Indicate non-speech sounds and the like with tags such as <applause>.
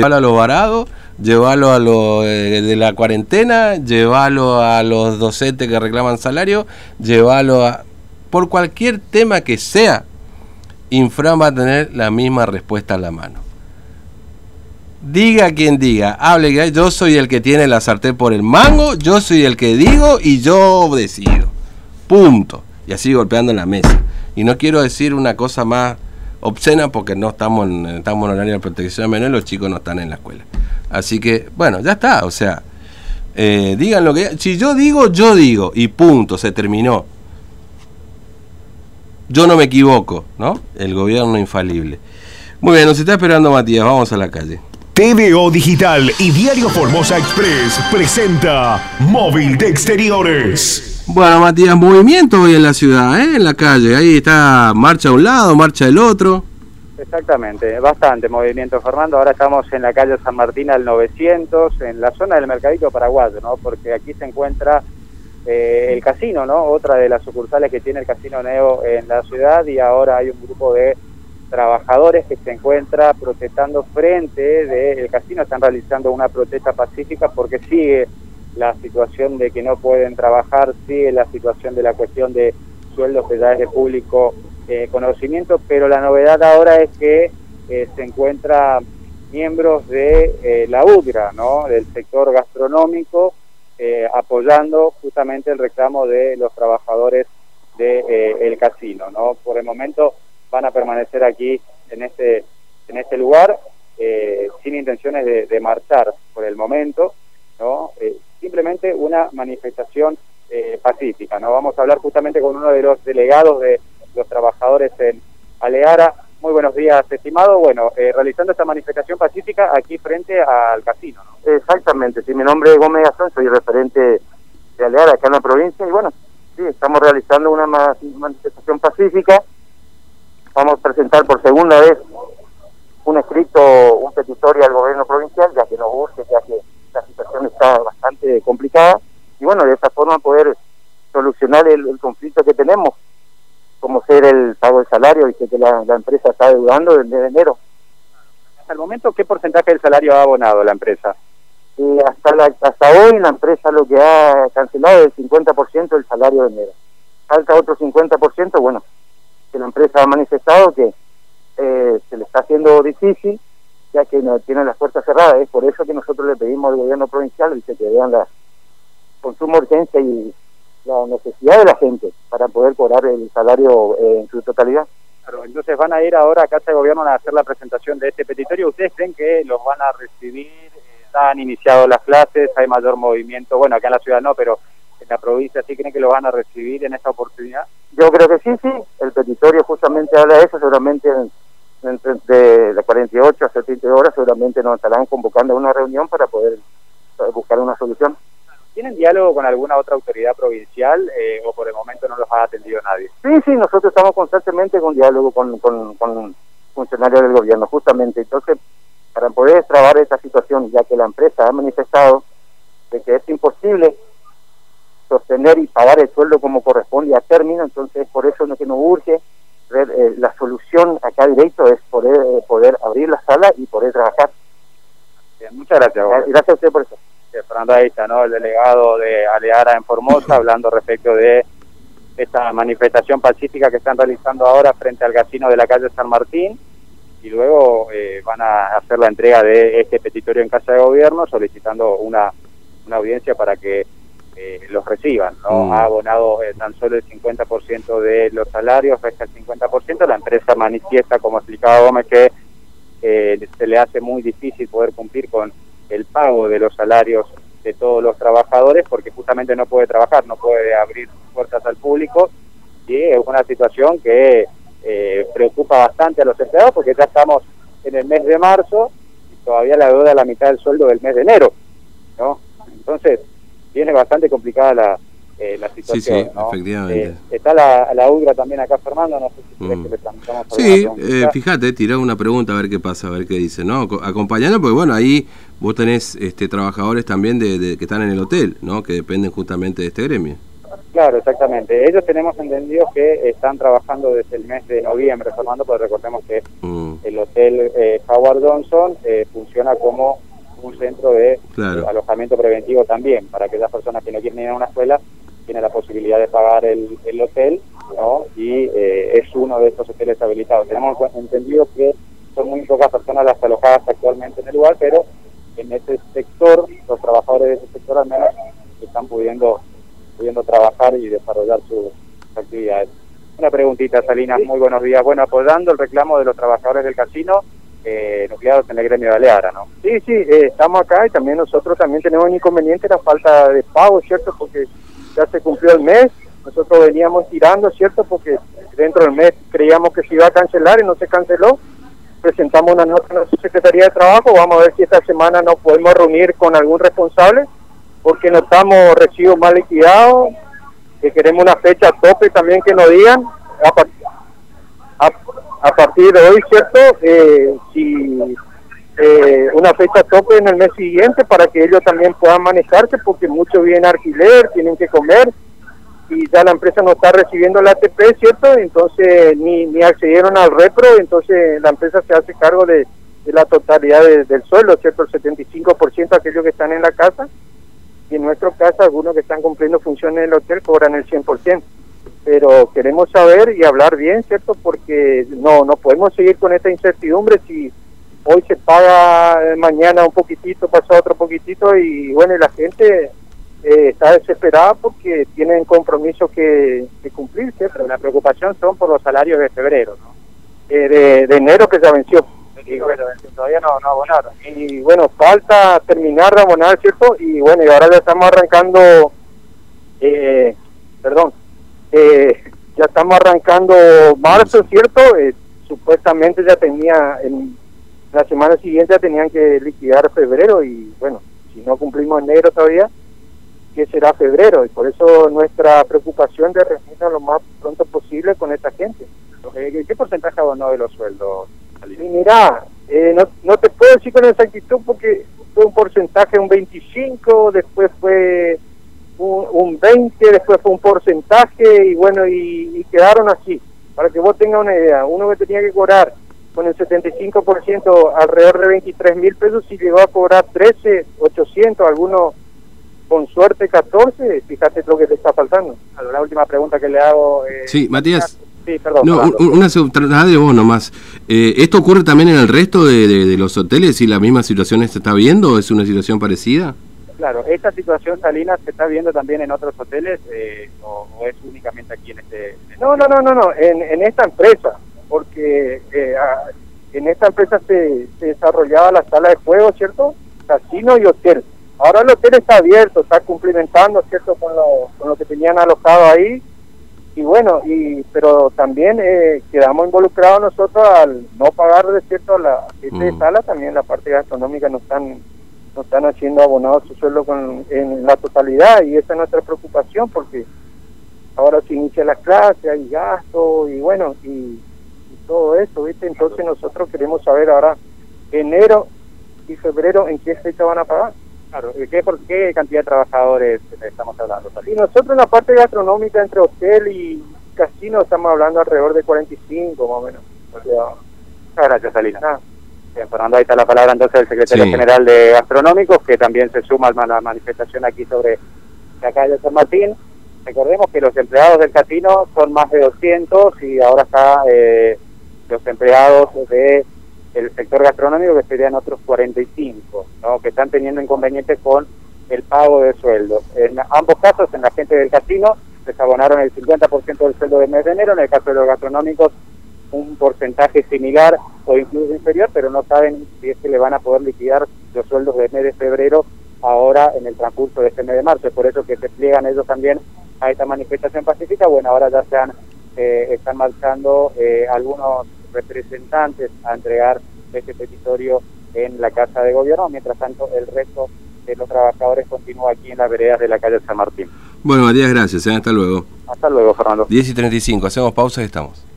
Llevarlo a los varados, llevarlo a los eh, de la cuarentena, llevarlo a los docentes que reclaman salario, llevarlo a... Por cualquier tema que sea, Infram va a tener la misma respuesta a la mano. Diga quien diga, hable que yo soy el que tiene la sartén por el mango, yo soy el que digo y yo decido. Punto. Y así golpeando en la mesa. Y no quiero decir una cosa más obscena porque no estamos en, estamos en horario de protección de menores, los chicos no están en la escuela. Así que, bueno, ya está, o sea, eh, digan lo que... Si yo digo, yo digo, y punto, se terminó. Yo no me equivoco, ¿no? El gobierno infalible. Muy bien, nos está esperando Matías, vamos a la calle. TVO Digital y Diario Formosa Express presenta Móvil de Exteriores. Bueno, Matías, movimiento hoy en la ciudad, ¿eh? en la calle. Ahí está marcha a un lado, marcha del otro. Exactamente, bastante movimiento, Fernando. Ahora estamos en la calle San Martín al 900, en la zona del Mercadito Paraguayo, ¿no? Porque aquí se encuentra eh, el casino, ¿no? Otra de las sucursales que tiene el Casino Neo en la ciudad y ahora hay un grupo de trabajadores que se encuentra protestando frente del casino, están realizando una protesta pacífica porque sigue la situación de que no pueden trabajar, sigue la situación de la cuestión de sueldos que ya es de público eh, conocimiento, pero la novedad ahora es que eh, se encuentra miembros de eh, la UGRA, ¿no? del sector gastronómico, apoyando justamente el reclamo de los trabajadores del de, el casino. ¿no? Por el momento van a permanecer aquí en este, en este lugar eh, sin intenciones de, marchar por el momento, ¿no? Eh, simplemente una manifestación eh, pacífica. ¿no? Vamos a hablar justamente con uno de los delegados de los trabajadores en Aleara. Muy buenos días, estimado. Bueno, realizando esta manifestación pacífica aquí frente al casino. ¿no? Exactamente, sí, mi nombre es Gómez Gastón, soy referente de Aleara acá en la provincia y bueno, sí, estamos realizando una manifestación pacífica vamos a presentar por segunda vez un escrito, un petitorio al gobierno provincial, ya que nos busque, ya que la situación está bastante complicada, y bueno, de esa forma poder solucionar el, conflicto que tenemos, como ser el pago del salario, y que la, empresa está deudando desde enero. Hasta el momento, ¿qué porcentaje del salario ha abonado la empresa? Eh, hasta, hasta hoy la empresa lo que ha cancelado es el 50% del salario de enero. Falta otro 50%, bueno, que la empresa ha manifestado que eh, se le está haciendo difícil, ya que no tiene las puertas cerradas. Es por eso que nosotros le pedimos al gobierno provincial dice, que vean la consumo urgencia y la necesidad de la gente para poder cobrar el salario eh, en su totalidad. Claro, entonces van a ir ahora a Casa de Gobierno a hacer la presentación de este petitorio. ¿Ustedes creen que los van a recibir? Eh, han iniciado las clases, hay mayor movimiento. Bueno, acá en la ciudad no, pero en la provincia sí creen que lo van a recibir en esta oportunidad. Yo creo que sí, sí. El petitorio justamente habla de eso, seguramente de las 48 a 70 horas seguramente nos estarán convocando a una reunión para poder buscar una solución. ¿Tienen diálogo con alguna otra autoridad provincial eh, o por el momento no los ha atendido nadie? Sí, sí, nosotros estamos constantemente con diálogo con, con, con funcionarios del gobierno, justamente. Entonces, para poder trabar esta situación, ya que la empresa ha manifestado de que es imposible sostener y pagar el sueldo como corresponde a término, entonces por eso lo que nos urge ver, eh, la solución acá directo es poder, eh, poder abrir la sala y poder trabajar. muchas gracias. Gracias a usted por eso. Fernando está, ¿no? el delegado de Aleara en Formosa, <laughs> hablando respecto de esta manifestación pacífica que están realizando ahora frente al casino de la calle San Martín y luego eh, van a hacer la entrega de este petitorio en Casa de Gobierno solicitando una, una audiencia para que eh, los reciban. ¿no? Mm. Ha abonado eh, tan solo el 50% de los salarios, resta el 50%. La empresa manifiesta, como explicaba Gómez, que eh, se le hace muy difícil poder cumplir con el pago de los salarios de todos los trabajadores porque justamente no puede trabajar, no puede abrir puertas al público y es una situación que preocupa bastante a los empleados porque ya estamos en el mes de marzo y todavía la deuda la mitad del sueldo del mes de enero, ¿no? Entonces, viene bastante complicada la, eh, la situación. Sí, sí, efectivamente. Eh, está la, la UGRA también acá, Fernando, no sé si mm. que le Sí, eh, fíjate, tirá una pregunta a ver qué pasa, a ver qué dice, ¿no? Acompañando, porque bueno, ahí vos tenés este, trabajadores también de, que están en el hotel, ¿no? Que dependen justamente de este gremio. Claro, exactamente. Ellos tenemos entendido que están trabajando desde el mes de noviembre, Fernando, porque recordemos que Mm, el hotel eh, Howard Johnson eh, funciona como un centro de Claro. alojamiento preventivo también, para aquellas personas que no quieren ir a una escuela, tienen la posibilidad de pagar el, el hotel, ¿no? Y eh, es uno de estos hoteles habilitados. Tenemos entendido que son muy pocas personas las alojadas actualmente en el lugar, pero en ese sector, los trabajadores de ese sector al menos están pudiendo pudiendo trabajar y desarrollar sus actividades. Una preguntita, Salinas, muy buenos días. Bueno, apoyando el reclamo de los trabajadores del casino eh, nucleados en el gremio de Aleara, ¿no? Sí, sí, eh, estamos acá y también nosotros también tenemos un inconveniente, la falta de pago, ¿cierto? Porque ya se cumplió el mes, nosotros veníamos tirando, ¿cierto? Porque dentro del mes creíamos que se iba a cancelar y no se canceló. Presentamos una nota en la Secretaría de Trabajo, vamos a ver si esta semana nos podemos reunir con algún responsable, porque notamos recibos mal liquidados, que queremos una fecha tope también que nos digan. A par- a, partir de hoy, ¿cierto? Eh, si eh, una fecha tope en el mes siguiente para que ellos también puedan manejarse, porque muchos vienen a alquiler, tienen que comer y ya la empresa no está recibiendo la ATP, ¿cierto? Entonces ni, ni accedieron al repro, entonces la empresa se hace cargo de, de la totalidad de- del sueldo, ¿cierto? El 75% aquellos que están en la casa y en nuestro caso algunos que están cumpliendo funciones en el hotel cobran el 100% pero queremos saber y hablar bien, ¿cierto? Porque no no podemos seguir con esta incertidumbre si hoy se paga eh, mañana un poquitito, pasa otro poquitito y bueno, la gente eh, está desesperada porque tienen compromisos que, que cumplir, ¿cierto? La preocupación son por los salarios de febrero, ¿no? Eh, de, de enero que se venció. Y bueno, todavía no, no abonaron. Y bueno, falta terminar de abonar, ¿cierto? Y bueno, y ahora ya estamos arrancando, eh, perdón, eh, ya estamos arrancando marzo, ¿cierto? Eh, supuestamente ya tenía, en la semana siguiente ya tenían que liquidar febrero y bueno, si no cumplimos enero todavía, ¿qué será febrero? Y por eso nuestra preocupación de reunirnos lo más pronto posible con esta gente. Eh, ¿Qué porcentaje abonó de los sueldos? Y mira, eh, no, no te puedo decir con exactitud porque fue un porcentaje un 25, después fue un, un 20, después fue un porcentaje y bueno, y, y quedaron así. Para que vos tengas una idea, uno que tenía que cobrar con el 75% alrededor de 23 mil pesos y llegó a cobrar 13, 800, algunos con suerte 14, fíjate lo que te está faltando. La última pregunta que le hago... eh, Sí, Matías. Sí, perdón. No, una trasladá de vos nomás. Eh, ¿Esto ocurre también en el resto de, de- de los hoteles y la misma situación se está viendo? ¿Es una situación parecida? Claro, ¿esta situación, Salinas, se está viendo también en otros hoteles eh, o, o es únicamente aquí en este...? en este- No, no, no, no, no, en, en esta empresa, porque eh, ah, en esta empresa se, se desarrollaba la sala de juego, ¿cierto? Casino y hotel. Ahora el hotel está abierto, está cumplimentando, ¿cierto? Con lo, con lo que tenían alojado ahí. Y bueno, y pero también eh, quedamos involucrados nosotros al no pagar, de cierto, a la Mm. sala, también la parte gastronómica nos están nos están haciendo abonados su sueldo con, en la totalidad y esa es nuestra preocupación porque ahora se inicia la clase, hay gasto y bueno, y, y todo eso, ¿viste? Entonces nosotros queremos saber ahora, enero y febrero, ¿en qué fecha van a pagar? Claro, ¿de ¿qué, ¿por qué cantidad de trabajadores estamos hablando, Y nosotros en la parte gastronómica entre hotel y casino estamos hablando alrededor de 45 más o menos. Muchas gracias, Salinas. nada. Bien, Fernando, ahí está la palabra entonces del secretario Sí. general de Gastronómicos, que también se suma a la manifestación aquí sobre la calle San Martín. Recordemos que los empleados del casino son más de 200 y ahora está eh, los empleados de el sector gastronómico que serían otros 45, ¿no? que están teniendo inconvenientes con el pago de sueldos. En ambos casos, en la gente del casino, les abonaron el 50% del sueldo del mes de enero, en el caso de los gastronómicos, un porcentaje similar o incluso inferior, pero no saben si es que le van a poder liquidar los sueldos del mes de febrero ahora en el transcurso de este mes de marzo. Es por eso que se pliegan ellos también a esta manifestación pacífica. Bueno, ahora ya se han, eh, están marchando eh, algunos representantes a entregar este petitorio en la Casa de Gobierno. Mientras tanto, el resto de los trabajadores continúa aquí en las veredas de la calle San Martín. Bueno, Matías, gracias. ¿eh? Hasta luego. Hasta luego, Fernando. 10 y 35, hacemos pausa y estamos.